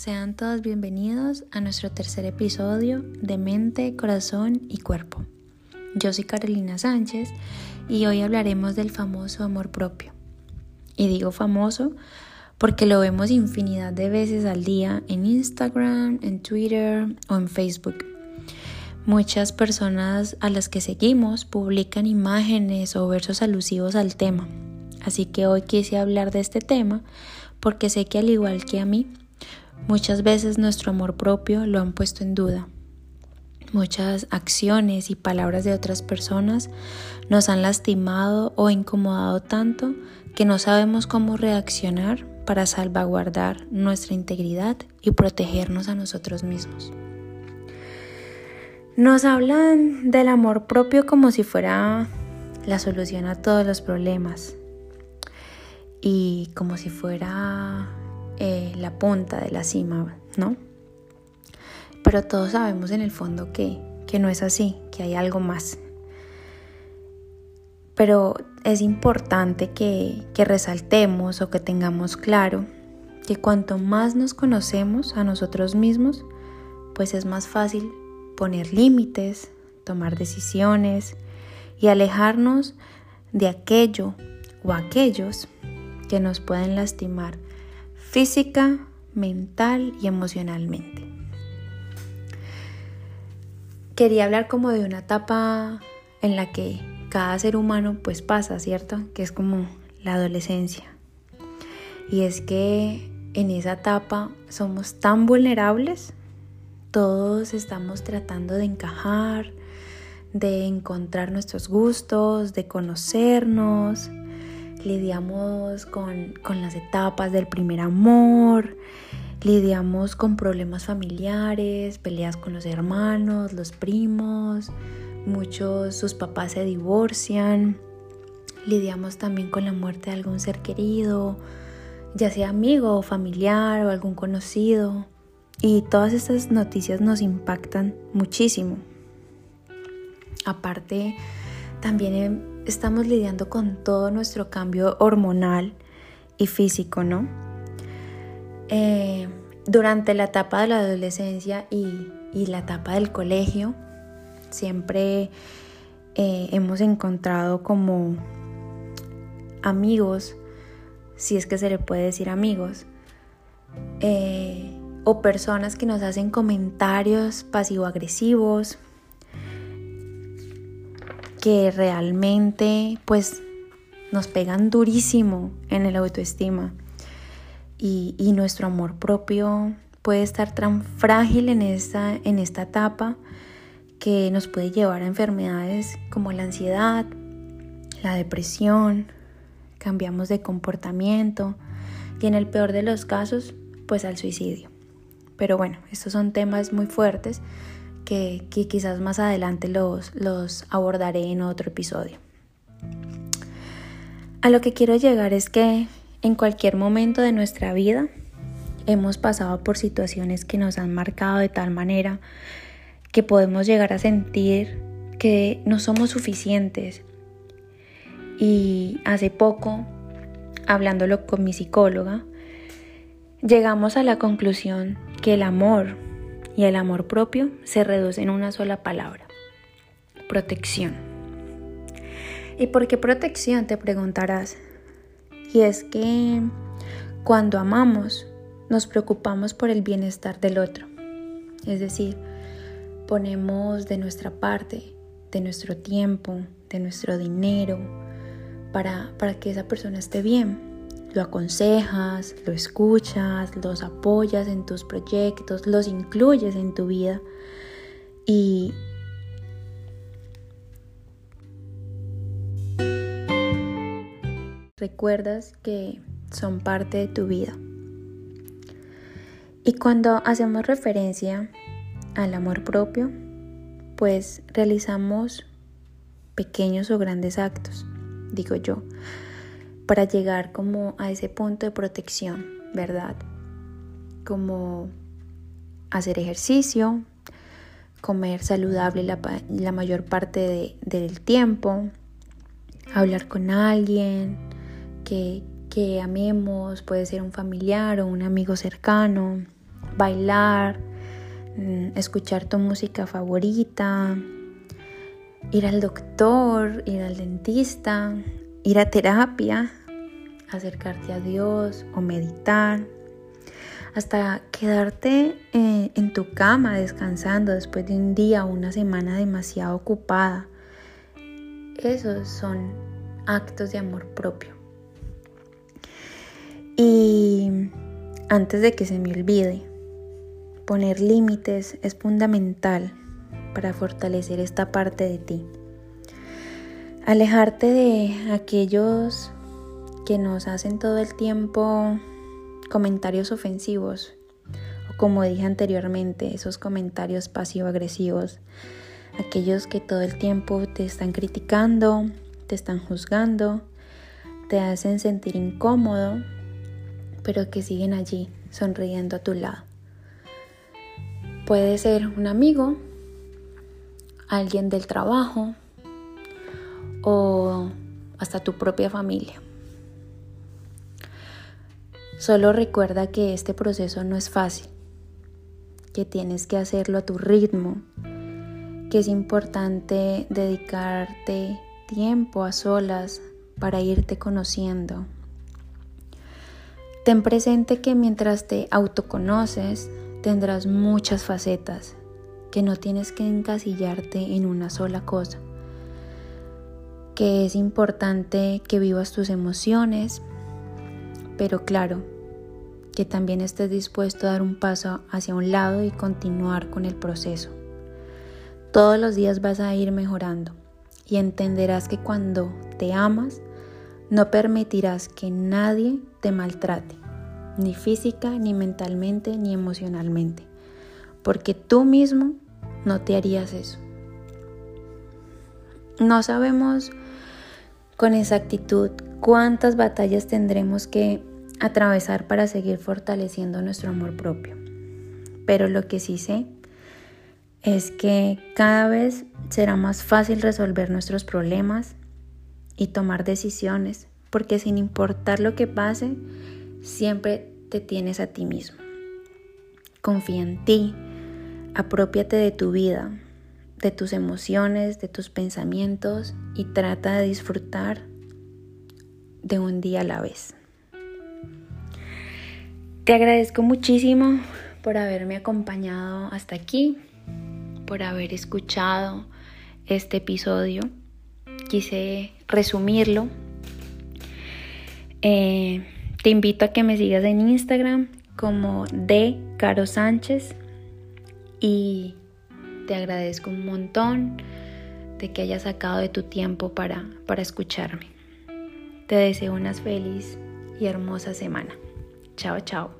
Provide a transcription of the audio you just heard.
sean todos bienvenidos a nuestro tercer episodio de Mente, Corazón y Cuerpo. Yo soy Carolina Sánchez y hoy hablaremos del famoso amor propio. Y digo famoso porque lo vemos infinidad de veces al día en Instagram, en Twitter o en Facebook. Muchas personas a las que seguimos publican imágenes o versos alusivos al tema. Así que hoy quise hablar de este tema porque sé que al igual que a mí, muchas veces nuestro amor propio lo han puesto en duda. Muchas acciones y palabras de otras personas nos han lastimado o incomodado tanto que no sabemos cómo reaccionar para salvaguardar nuestra integridad y protegernos a nosotros mismos. Nos hablan del amor propio como si fuera la solución a todos los problemas y como si fuera eh, la punta de la cima, ¿no? Pero todos sabemos en el fondo que, que no es así, que hay algo más. Pero es importante que, que resaltemos o que tengamos claro que cuanto más nos conocemos a nosotros mismos, pues es más fácil poner límites, tomar decisiones y alejarnos de aquello o aquellos que nos pueden lastimar física, mental y emocionalmente. Quería hablar como de una etapa en la que cada ser humano pues pasa, ¿cierto? Que es como la adolescencia. Y es que en esa etapa somos tan vulnerables todos estamos tratando de encajar, de encontrar nuestros gustos, de conocernos. Lidiamos con, las etapas del primer amor, lidiamos con problemas familiares, peleas con los hermanos, los primos, muchos sus papás se divorcian, lidiamos también con la muerte de algún ser querido, ya sea amigo familiar o algún conocido. Y todas estas noticias nos impactan muchísimo. Aparte, también estamos lidiando con todo nuestro cambio hormonal y físico, ¿no? Eh, durante la etapa de la adolescencia y, la etapa del colegio, siempre eh, hemos encontrado como amigos, si es que se le puede decir amigos, eh, o personas que nos hacen comentarios pasivo-agresivos que realmente pues nos pegan durísimo en el autoestima y, y, nuestro amor propio puede estar tan frágil en esta, en esta etapa que nos puede llevar a enfermedades como la ansiedad, la depresión, cambiamos de comportamiento y en el peor de los casos pues al suicidio. Pero bueno, estos son temas muy fuertes que, quizás más adelante los, los abordaré en otro episodio. A lo que quiero llegar es que en cualquier momento de nuestra vida hemos pasado por situaciones que nos han marcado de tal manera que podemos llegar a sentir que no somos suficientes. Y hace poco, hablándolo con mi psicóloga, llegamos a la conclusión que el amor y el amor propio se reducen en una sola palabra, protección. ¿Y por qué protección? Te preguntarás. Y es que cuando amamos, nos preocupamos por el bienestar del otro. Es decir, ponemos de nuestra parte, de nuestro tiempo, de nuestro dinero, para, para que esa persona esté bien lo aconsejas, lo escuchas, los apoyas en tus proyectos, los incluyes en tu vida y recuerdas que son parte de tu vida. Y cuando hacemos referencia al amor propio, pues realizamos pequeños o grandes actos, digo yo para llegar como a ese punto de protección, ¿verdad? Como hacer ejercicio, comer saludable la, mayor parte del tiempo, hablar con alguien que, que amemos, puede ser un familiar o un amigo cercano, bailar, mm, escuchar tu música favorita, ir al doctor, ir al dentista, ir a terapia, acercarte a Dios o meditar, hasta quedarte eh, en tu cama descansando después de un día o una semana demasiado ocupada. Esos son actos de amor propio. Y antes de que se me olvide, poner límites es fundamental para fortalecer esta parte de ti. Alejarte de aquellos que nos hacen todo el tiempo comentarios ofensivos o como dije anteriormente, esos comentarios pasivo-agresivos, aquellos que todo el tiempo te están criticando, te están juzgando, te hacen sentir incómodo, pero que siguen allí sonriendo a tu lado. Puede ser un amigo, alguien del trabajo o hasta tu propia familia. Solo recuerda que este proceso no es fácil, que tienes que hacerlo a tu ritmo, que es importante dedicarte tiempo a solas para irte conociendo. Ten presente que mientras te autoconoces tendrás muchas facetas, que no tienes que encasillarte en una sola cosa, que es importante que vivas tus emociones, pero claro, que también estés dispuesto a dar un paso hacia un lado y continuar con el proceso. Todos los días vas a ir mejorando y entenderás que cuando te amas, no permitirás que nadie te maltrate, ni física, ni mentalmente, ni emocionalmente, porque tú mismo no te harías eso. No sabemos con exactitud cuántas batallas tendremos que atravesar para seguir fortaleciendo nuestro amor propio. Pero lo que sí sé es que cada vez será más fácil resolver nuestros problemas y tomar decisiones, porque sin importar lo que pase, siempre te tienes a ti mismo. Confía en ti, apropiate de tu vida, de tus emociones, de tus pensamientos y trata de disfrutar de un día a la vez. Te agradezco muchísimo por haberme acompañado hasta aquí, por haber escuchado este episodio. Quise resumirlo. Eh, te invito a que me sigas en Instagram como de Caro Sánchez y te agradezco un montón de que hayas sacado de tu tiempo para, para escucharme. Te deseo una feliz y hermosa semana. Chao, chao.